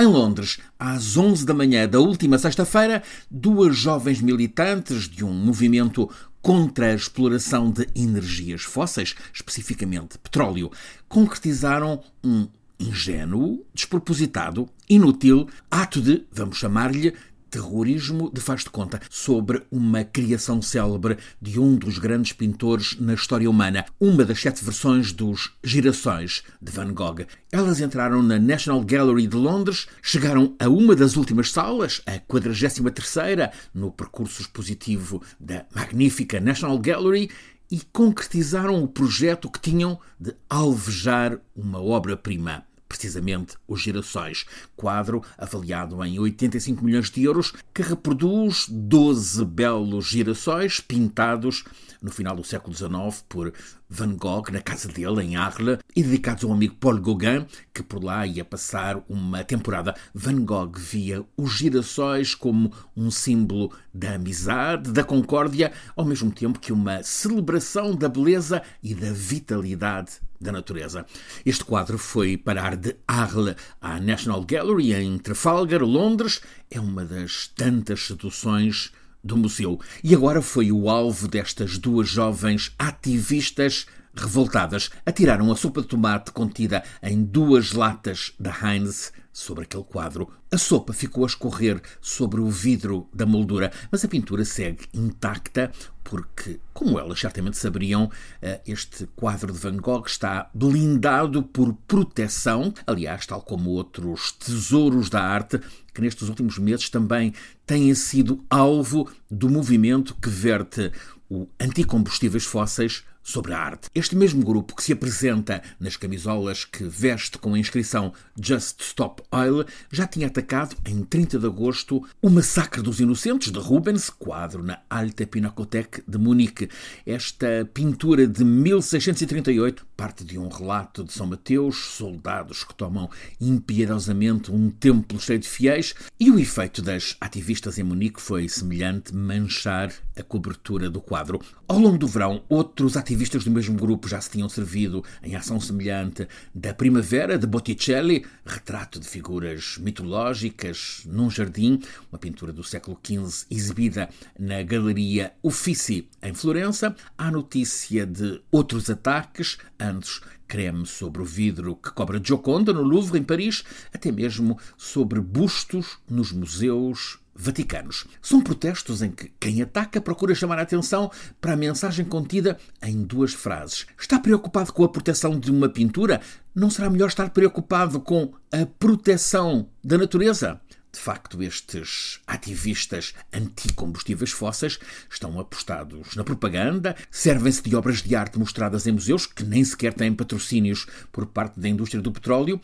Em Londres, às 11 da manhã da última sexta-feira, duas jovens militantes de um movimento contra a exploração de energias fósseis, especificamente petróleo, concretizaram um ingênuo, despropositado, inútil ato de, vamos chamar-lhe, terrorismo de faz de conta sobre uma criação célebre de um dos grandes pintores na história humana, uma das sete versões dos Girassóis de Van Gogh. Elas entraram na National Gallery de Londres, chegaram a uma das últimas salas, a 43ª, no percurso expositivo da magnífica National Gallery, e concretizaram o projeto que tinham de alvejar uma obra-prima precisamente Os Girassóis, quadro avaliado em 85 milhões de euros, que reproduz 12 belos girassóis pintados no final do século XIX por Van Gogh na casa dele, em Arles, e dedicados ao amigo Paul Gauguin, que por lá ia passar uma temporada. Van Gogh via os girassóis como um símbolo da amizade, da concórdia, ao mesmo tempo que uma celebração da beleza e da vitalidade da natureza. Este quadro foi parar de Arles à National Gallery em Trafalgar, Londres. É uma das tantas seduções do museu. E agora foi o alvo destas duas jovens ativistas revoltadas. Atiraram a sopa de tomate contida em duas latas da Heinz sobre aquele quadro. A sopa ficou a escorrer sobre o vidro da moldura, mas a pintura segue intacta porque, como elas certamente saberiam, eh, este quadro de Van Gogh está blindado por proteção, aliás, tal como outros tesouros da arte que nestes últimos meses também têm sido alvo do movimento que verte o anticombustíveis fósseis sobre a arte. Este mesmo grupo que se apresenta nas camisolas que veste com a inscrição Just Stop Oil já tinha atacado em 30 de agosto o Massacre dos Inocentes de Rubens, quadro na Alte Pinakothek de Munique. Esta pintura de 1638 parte de um relato de São Mateus, soldados que tomam impiedosamente um templo cheio de fiéis, e o efeito das ativistas em Munique foi semelhante manchar a cobertura do quadro. Ao longo do verão, outros do mesmo grupo já se tinham servido em ação semelhante da Primavera de Botticelli, retrato de figuras mitológicas num jardim, uma pintura do século XV exibida na Galeria Uffizi em Florença. Há notícia de outros ataques, antes creme sobre o vidro que cobra Gioconda no Louvre, em Paris, até mesmo sobre bustos nos museus vaticanos. São protestos em que quem ataca procura chamar a atenção para a mensagem contida em duas frases. Está preocupado com a proteção de uma pintura? Não será melhor estar preocupado com a proteção da natureza? De facto, estes ativistas anticombustíveis fósseis estão apostados na propaganda, servem-se de obras de arte mostradas em museus que nem sequer têm patrocínios por parte da indústria do petróleo.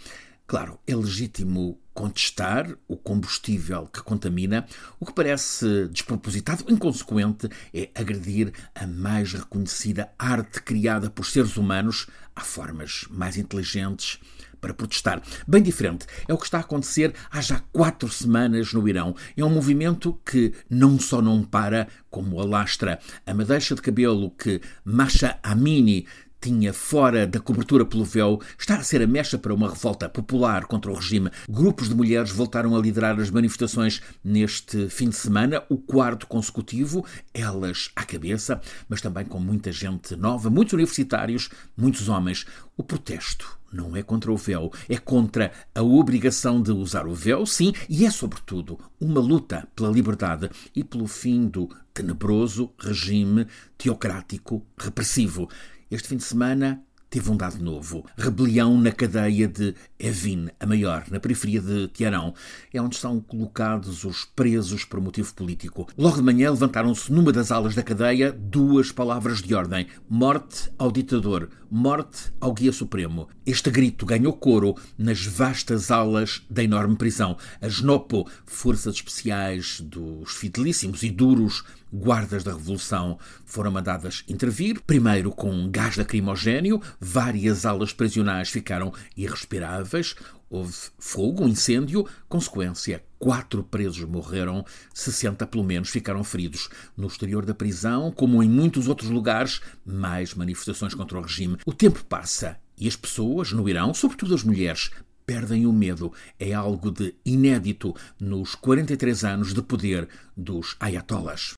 Claro, é legítimo contestar o combustível que contamina, o que parece despropositado, inconsequente, é agredir a mais reconhecida arte criada por seres humanos. Há formas mais inteligentes para protestar. Bem diferente é o que está a acontecer há já quatro semanas no Irão. É um movimento que não só não para, como alastra. A madeixa de cabelo que Masha Amini tinha fora da cobertura pelo véu está a ser a mecha para uma revolta popular contra o regime. Grupos de mulheres voltaram a liderar as manifestações neste fim de semana, o quarto consecutivo, elas à cabeça, mas também com muita gente nova, muitos universitários, muitos homens. O protesto não é contra o véu, é contra a obrigação de usar o véu, sim, e é, sobretudo, uma luta pela liberdade e pelo fim do tenebroso regime teocrático repressivo. Este fim de semana teve um dado novo. Rebelião na cadeia de Evin, a maior, na periferia de Tiarão. É onde são colocados os presos por motivo político. Logo de manhã levantaram-se numa das alas da cadeia duas palavras de ordem: morte ao ditador, morte ao guia supremo. Este grito ganhou coro nas vastas alas da enorme prisão. As NOPO, forças especiais dos fidelíssimos e duros guardas da Revolução foram mandadas intervir, primeiro com gás lacrimogéneo, várias alas prisionais ficaram irrespiráveis, houve fogo, um incêndio, consequência, quatro presos morreram, 60 pelo menos ficaram feridos. No exterior da prisão, como em muitos outros lugares, mais manifestações contra o regime. O tempo passa e as pessoas no Irão, sobretudo as mulheres, perdem o medo. É algo de inédito nos 43 anos de poder dos ayatollahs.